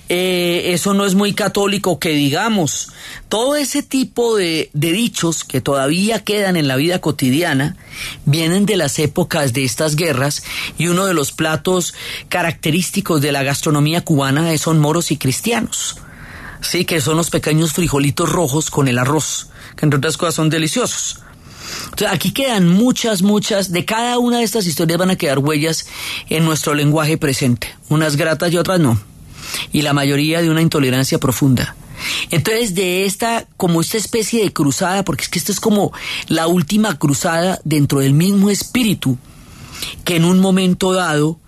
Eh, eso no es muy católico que digamos. Todo ese tipo de, de dichos que todavía quedan en la vida cotidiana vienen de las épocas de estas guerras y uno de los platos característicos de la gastronomía cubana son moros y cristianos. Sí, que son los pequeños frijolitos rojos con el arroz, que entre otras cosas son deliciosos. Entonces, aquí quedan muchas, muchas, de cada una de estas historias van a quedar huellas en nuestro lenguaje presente, unas gratas y otras no, y la mayoría de una intolerancia profunda. Entonces, de esta, como esta especie de cruzada, porque es que esto es como la última cruzada dentro del mismo espíritu, que en un momento dado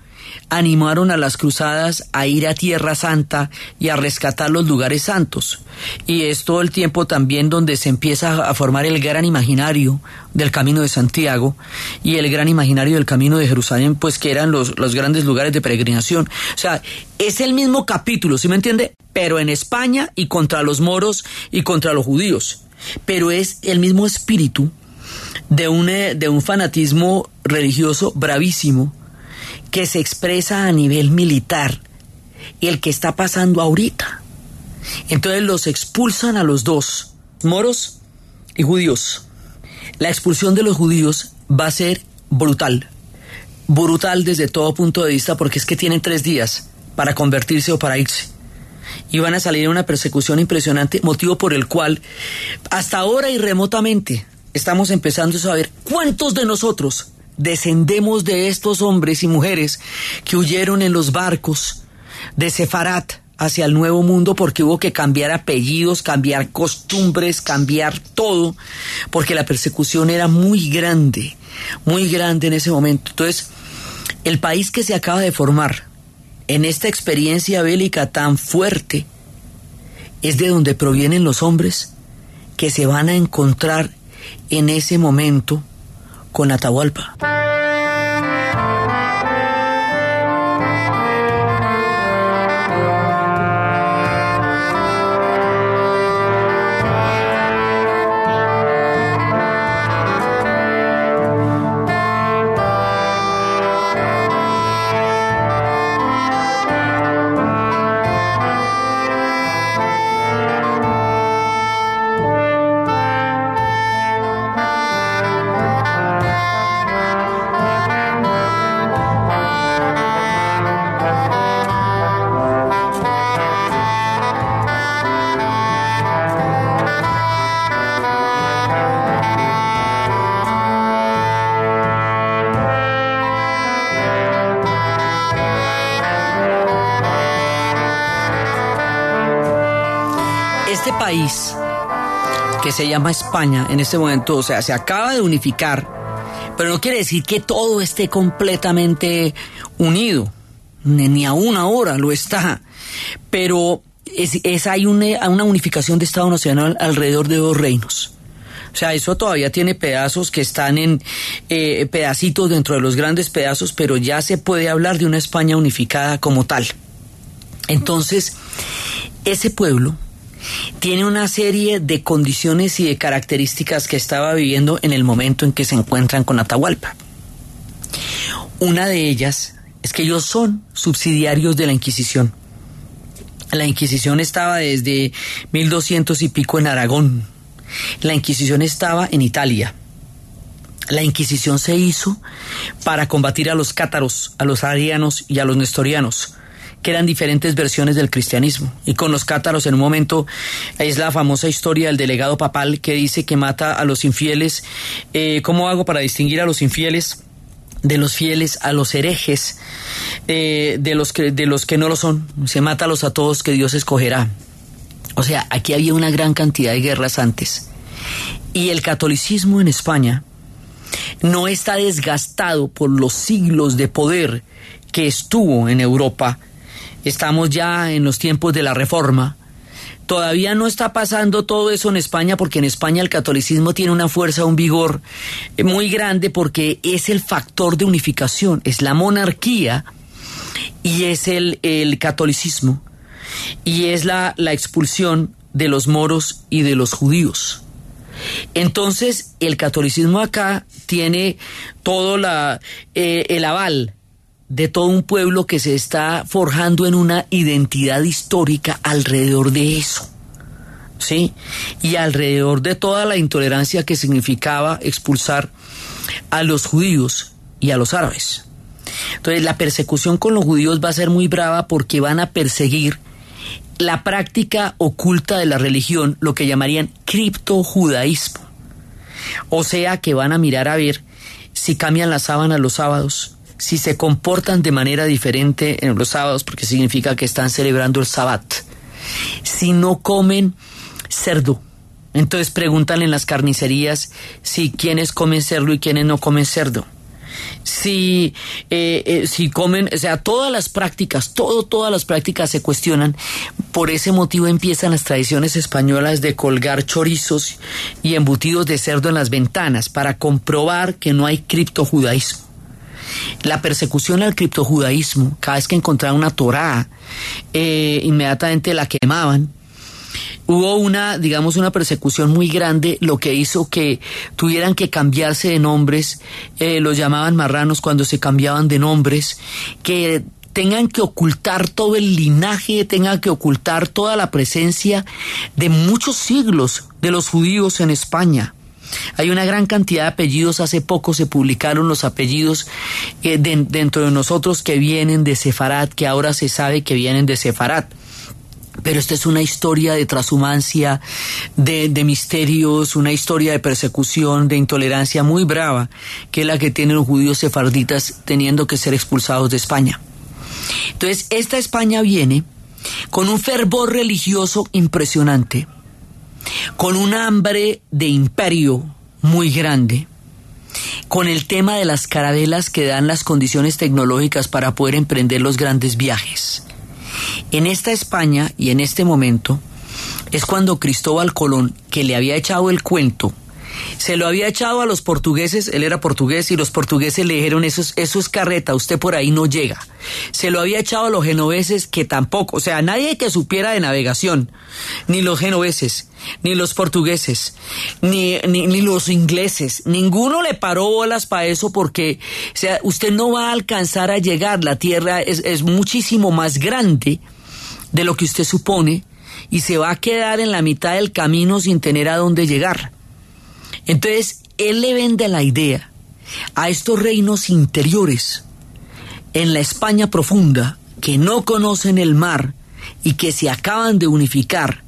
animaron a las cruzadas a ir a Tierra Santa y a rescatar los lugares santos. Y es todo el tiempo también donde se empieza a formar el gran imaginario del Camino de Santiago y el gran imaginario del Camino de Jerusalén, pues que eran los, los grandes lugares de peregrinación. O sea, es el mismo capítulo, ¿sí me entiende? Pero en España y contra los moros y contra los judíos. Pero es el mismo espíritu de un, eh, de un fanatismo religioso bravísimo que se expresa a nivel militar y el que está pasando ahorita. Entonces los expulsan a los dos, moros y judíos. La expulsión de los judíos va a ser brutal, brutal desde todo punto de vista porque es que tienen tres días para convertirse o para irse. Y van a salir en una persecución impresionante, motivo por el cual hasta ahora y remotamente estamos empezando a saber cuántos de nosotros descendemos de estos hombres y mujeres que huyeron en los barcos de Sefarat hacia el nuevo mundo porque hubo que cambiar apellidos, cambiar costumbres, cambiar todo, porque la persecución era muy grande, muy grande en ese momento. Entonces, el país que se acaba de formar en esta experiencia bélica tan fuerte es de donde provienen los hombres que se van a encontrar en ese momento con Atahualpa. País que se llama España en este momento, o sea, se acaba de unificar, pero no quiere decir que todo esté completamente unido, ni, aún ahora lo está, pero es, es- hay una, una unificación de Estado Nacional alrededor de dos reinos. O sea, eso todavía tiene pedazos que están en eh, pedacitos dentro de los grandes pedazos, pero ya se puede hablar de una España unificada como tal. Entonces, ese pueblo tiene una serie de condiciones y de características que estaba viviendo en el momento en que se encuentran con Atahualpa. Una de ellas es que ellos son subsidiarios de la Inquisición. La Inquisición estaba desde 1200 y pico en Aragón. La Inquisición estaba en Italia. La Inquisición se hizo para combatir a los cátaros, a los arianos y a los nestorianos, que eran diferentes versiones del cristianismo. Y con los cátaros en un momento es la famosa historia del delegado papal que dice que mata a los infieles. Eh, ¿Cómo hago para distinguir a los infieles? de los fieles a los herejes, eh, de, los que, de los que no lo son. Se mata a los a todos que Dios escogerá. O sea, aquí había una gran cantidad de guerras antes. Y el catolicismo en España no está desgastado por los siglos de poder que estuvo en Europa. Estamos ya en los tiempos de la Reforma. Todavía no está pasando todo eso en España porque en España el catolicismo tiene una fuerza, un vigor eh, muy grande porque es el factor de unificación, es la monarquía y es el, el catolicismo y es la, la expulsión de los moros y de los judíos. Entonces, el catolicismo acá tiene todo la, eh, el aval de todo un pueblo que se está forjando en una identidad histórica alrededor de eso. ¿Sí? Y alrededor de toda la intolerancia que significaba expulsar a los judíos y a los árabes. Entonces, la persecución con los judíos va a ser muy brava porque van a perseguir la práctica oculta de la religión, lo que llamarían criptojudaísmo. O sea que van a mirar a ver si cambian la sábana los sábados, si se comportan de manera diferente en los sábados, porque significa que están celebrando el sabbat. si no comen cerdo. Entonces preguntan en las carnicerías si quienes comen cerdo y quienes no comen cerdo. Si, eh, eh, si comen, o sea, todas las prácticas, todo, todas las prácticas se cuestionan. Por ese motivo empiezan las tradiciones españolas de colgar chorizos y embutidos de cerdo en las ventanas para comprobar que no hay criptojudaísmo. La persecución al criptojudaísmo, cada vez que encontraban una Torá, eh, inmediatamente la quemaban hubo una, digamos, una persecución muy grande, lo que hizo que tuvieran que cambiarse de nombres, eh, los llamaban marranos cuando se cambiaban de nombres, que tengan que ocultar todo el linaje, tengan que ocultar toda la presencia de muchos siglos de los judíos en España. Hay una gran cantidad de apellidos, hace poco se publicaron los apellidos eh, de- dentro de nosotros que vienen de Sefarat, que ahora se sabe que vienen de Sefarat. Pero esta es una historia de transhumancia, de, de misterios, una historia de persecución, de intolerancia muy brava, que es la que tienen los judíos sefarditas teniendo que ser expulsados de España. Entonces, esta España viene con un fervor religioso impresionante, con un hambre de imperio muy grande, con el tema de las carabelas que dan las condiciones tecnológicas para poder emprender los grandes viajes. En esta España y en este momento es cuando Cristóbal Colón, que le había echado el cuento, se lo había echado a los portugueses, él era portugués y los portugueses le dijeron eso es, carreta, usted por ahí no llega. Se lo había echado a los genoveses que tampoco, o sea, nadie que supiera de navegación, ni los genoveses, ni los portugueses, ni, ni, ni los ingleses, ninguno le paró bolas para eso porque, o sea, usted no va a alcanzar a llegar, la tierra es, es muchísimo más grande de lo que usted supone y se va a quedar en la mitad del camino sin tener a dónde llegar. Entonces, él le vende la idea a estos reinos interiores en la España profunda que no conocen el mar y que se acaban de unificar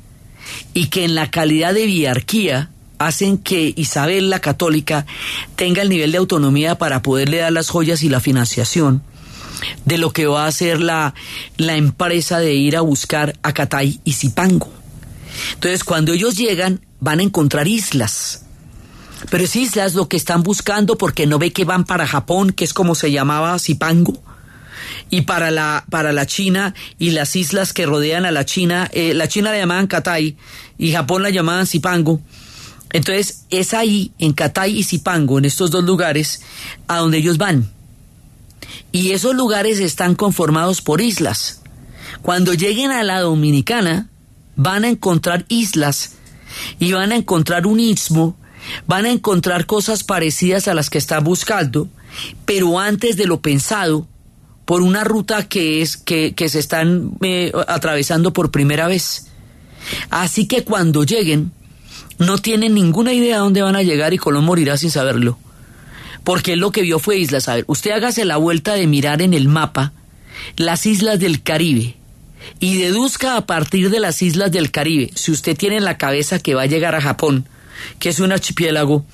y que en la calidad de biarquía hacen que Isabel la católica tenga el nivel de autonomía para poderle dar las joyas y la financiación de lo que va a ser la, la empresa de ir a buscar a Catay y Zipango. Entonces, cuando ellos llegan, van a encontrar islas. Pero es islas lo que están buscando porque no ve que van para Japón, que es como se llamaba Zipango, y para la, para la China y las islas que rodean a la China, eh, la China la llamaban Catay y Japón la llamaban Zipango. Entonces es ahí, en Catay y Zipango, en estos dos lugares, a donde ellos van. Y esos lugares están conformados por islas. Cuando lleguen a la Dominicana, van a encontrar islas y van a encontrar un istmo, van a encontrar cosas parecidas a las que están buscando, pero antes de lo pensado, por una ruta que es que, que se están eh, atravesando por primera vez. Así que cuando lleguen, no tienen ninguna idea a dónde van a llegar y Colón morirá sin saberlo. Porque él lo que vio fue islas. A ver, usted hágase la vuelta de mirar en el mapa las islas del Caribe y deduzca a partir de las islas del Caribe, si usted tiene en la cabeza que va a llegar a Japón, que es un archipiélago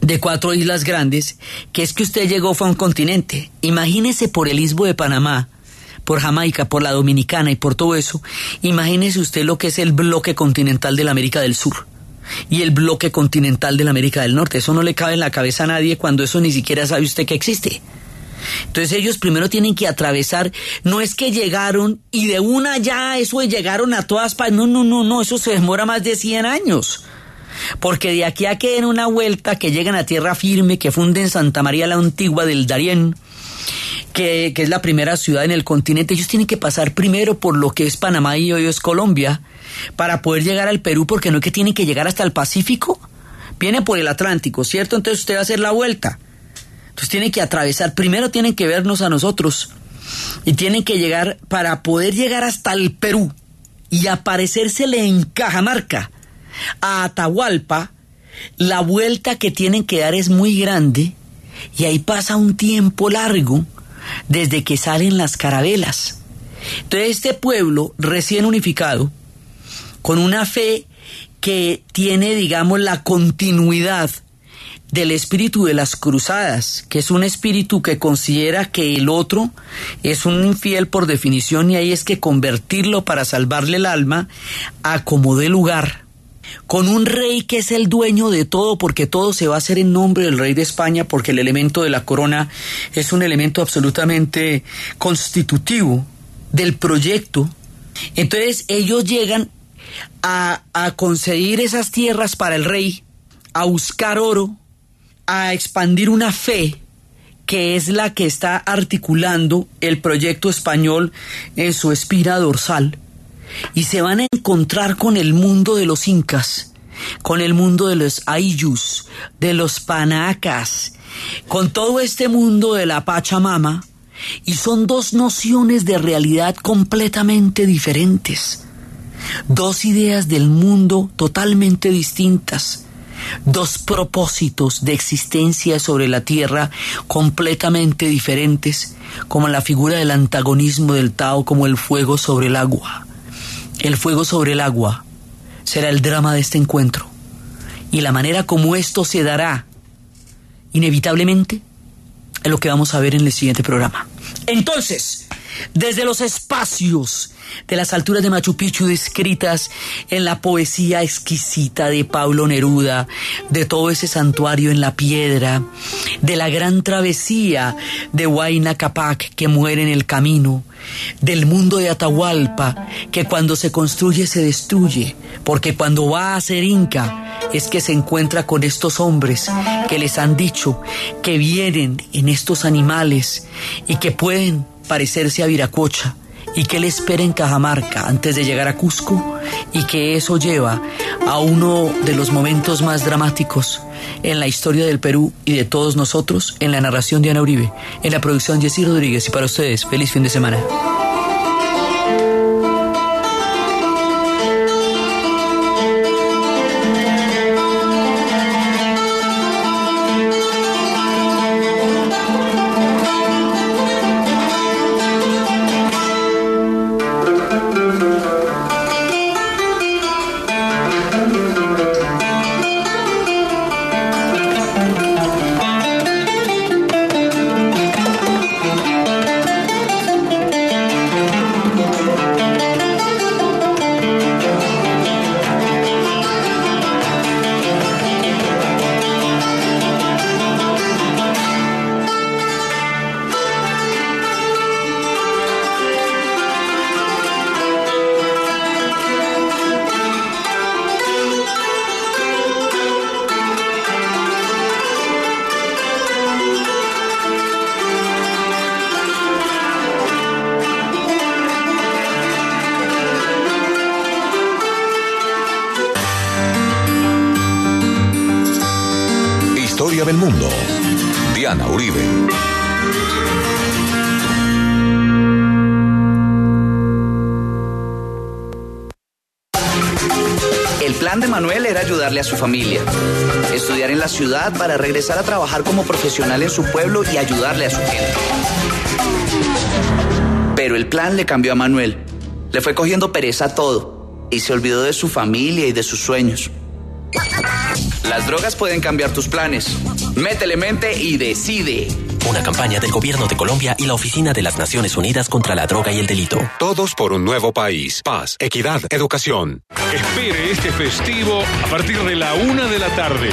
de cuatro islas grandes, que es que usted llegó fue a un continente. Imagínese por el istmo de Panamá, por Jamaica, por la Dominicana y por todo eso, imagínese usted lo que es el bloque continental de la América del Sur y el bloque continental de la América del Norte. Eso no le cabe en la cabeza a nadie cuando eso ni siquiera sabe usted que existe. Entonces ellos primero tienen que atravesar, no es que llegaron y de una ya eso llegaron a todas partes, no, no, no, no, eso se demora más de 100 años. Porque de aquí a que den una vuelta, que lleguen a tierra firme, que funden Santa María la Antigua del Darién, que, que es la primera ciudad en el continente, ellos tienen que pasar primero por lo que es Panamá y hoy es Colombia, para poder llegar al Perú, porque no es que tienen que llegar hasta el Pacífico, viene por el Atlántico, ¿cierto? Entonces usted va a hacer la vuelta. Entonces tienen que atravesar, primero tienen que vernos a nosotros y tienen que llegar para poder llegar hasta el Perú y aparecérsele en Cajamarca a Atahualpa, la vuelta que tienen que dar es muy grande y ahí pasa un tiempo largo desde que salen las carabelas. Entonces este pueblo recién unificado, con una fe que tiene, digamos, la continuidad del espíritu de las cruzadas, que es un espíritu que considera que el otro es un infiel por definición y ahí es que convertirlo para salvarle el alma a como de lugar con un rey que es el dueño de todo, porque todo se va a hacer en nombre del rey de España, porque el elemento de la corona es un elemento absolutamente constitutivo del proyecto. Entonces ellos llegan a, a conseguir esas tierras para el rey, a buscar oro, a expandir una fe que es la que está articulando el proyecto español en su espira dorsal y se van a encontrar con el mundo de los incas, con el mundo de los ayllus, de los panacas, con todo este mundo de la Pachamama, y son dos nociones de realidad completamente diferentes, dos ideas del mundo totalmente distintas, dos propósitos de existencia sobre la Tierra completamente diferentes, como la figura del antagonismo del Tao como el fuego sobre el agua. El fuego sobre el agua será el drama de este encuentro. Y la manera como esto se dará, inevitablemente, es lo que vamos a ver en el siguiente programa. Entonces, desde los espacios de las alturas de Machu Picchu descritas en la poesía exquisita de Pablo Neruda, de todo ese santuario en la piedra, de la gran travesía de Huayna Capac que muere en el camino, del mundo de Atahualpa que cuando se construye se destruye, porque cuando va a ser Inca es que se encuentra con estos hombres que les han dicho que vienen en estos animales y que pueden parecerse a Viracocha y que le espera en Cajamarca antes de llegar a Cusco y que eso lleva a uno de los momentos más dramáticos en la historia del Perú y de todos nosotros en la narración de Ana Uribe, en la producción Jessy Rodríguez y para ustedes, feliz fin de semana. Para regresar a trabajar como profesional en su pueblo y ayudarle a su gente. Pero el plan le cambió a Manuel. Le fue cogiendo pereza a todo y se olvidó de su familia y de sus sueños. Las drogas pueden cambiar tus planes. Métele mente y decide. Una campaña del Gobierno de Colombia y la Oficina de las Naciones Unidas contra la Droga y el Delito. Todos por un nuevo país. Paz, equidad, educación. Espere este festivo a partir de la una de la tarde.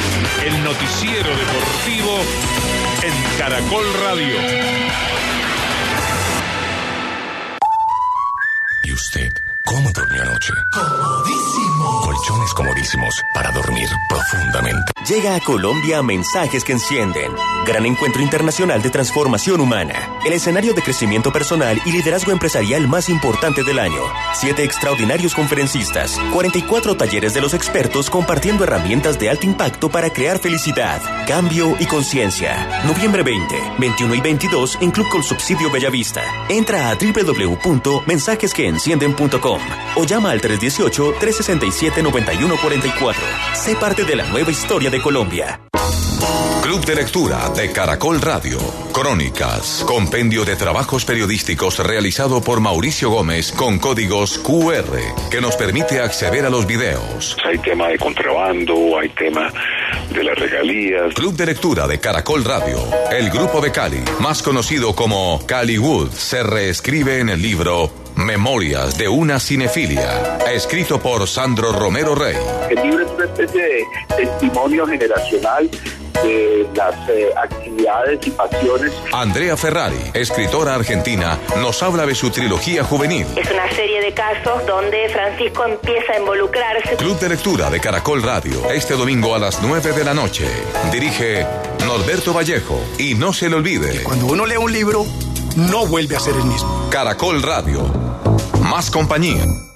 El noticiero deportivo en Caracol Radio. ¿Y usted cómo durmió anoche? Comodísimo. Colchones comodísimos para dormir profundamente. Llega a Colombia Mensajes que Encienden. Gran encuentro internacional de transformación humana. El escenario de crecimiento personal y liderazgo empresarial más importante del año. Siete extraordinarios conferencistas. 44 talleres de los expertos compartiendo herramientas de alto impacto para crear felicidad, cambio y conciencia. Noviembre 20, 21 y 22 en Club con Subsidio Bellavista. Entra a www.mensajesqueencienden.com o llama al 318-367-9144. Sé parte de la nueva historia de Colombia. Club de Lectura de Caracol Radio. Crónicas. Compendio de trabajos periodísticos realizado por Mauricio Gómez con códigos QR que nos permite acceder a los videos. Hay tema de contrabando, hay tema de las regalías. Club de Lectura de Caracol Radio. El Grupo de Cali, más conocido como Cali Wood, se reescribe en el libro Memorias de una cinefilia, escrito por Sandro Romero Rey. El libro es una especie de testimonio generacional de las eh, actividades y pasiones. Andrea Ferrari, escritora argentina, nos habla de su trilogía juvenil. Es una serie de casos donde Francisco empieza a involucrarse. Club de Lectura de Caracol Radio, este domingo a las 9 de la noche. Dirige Norberto Vallejo. Y no se le olvide. Cuando uno lee un libro, no vuelve a ser el mismo. Caracol Radio. Más compañía.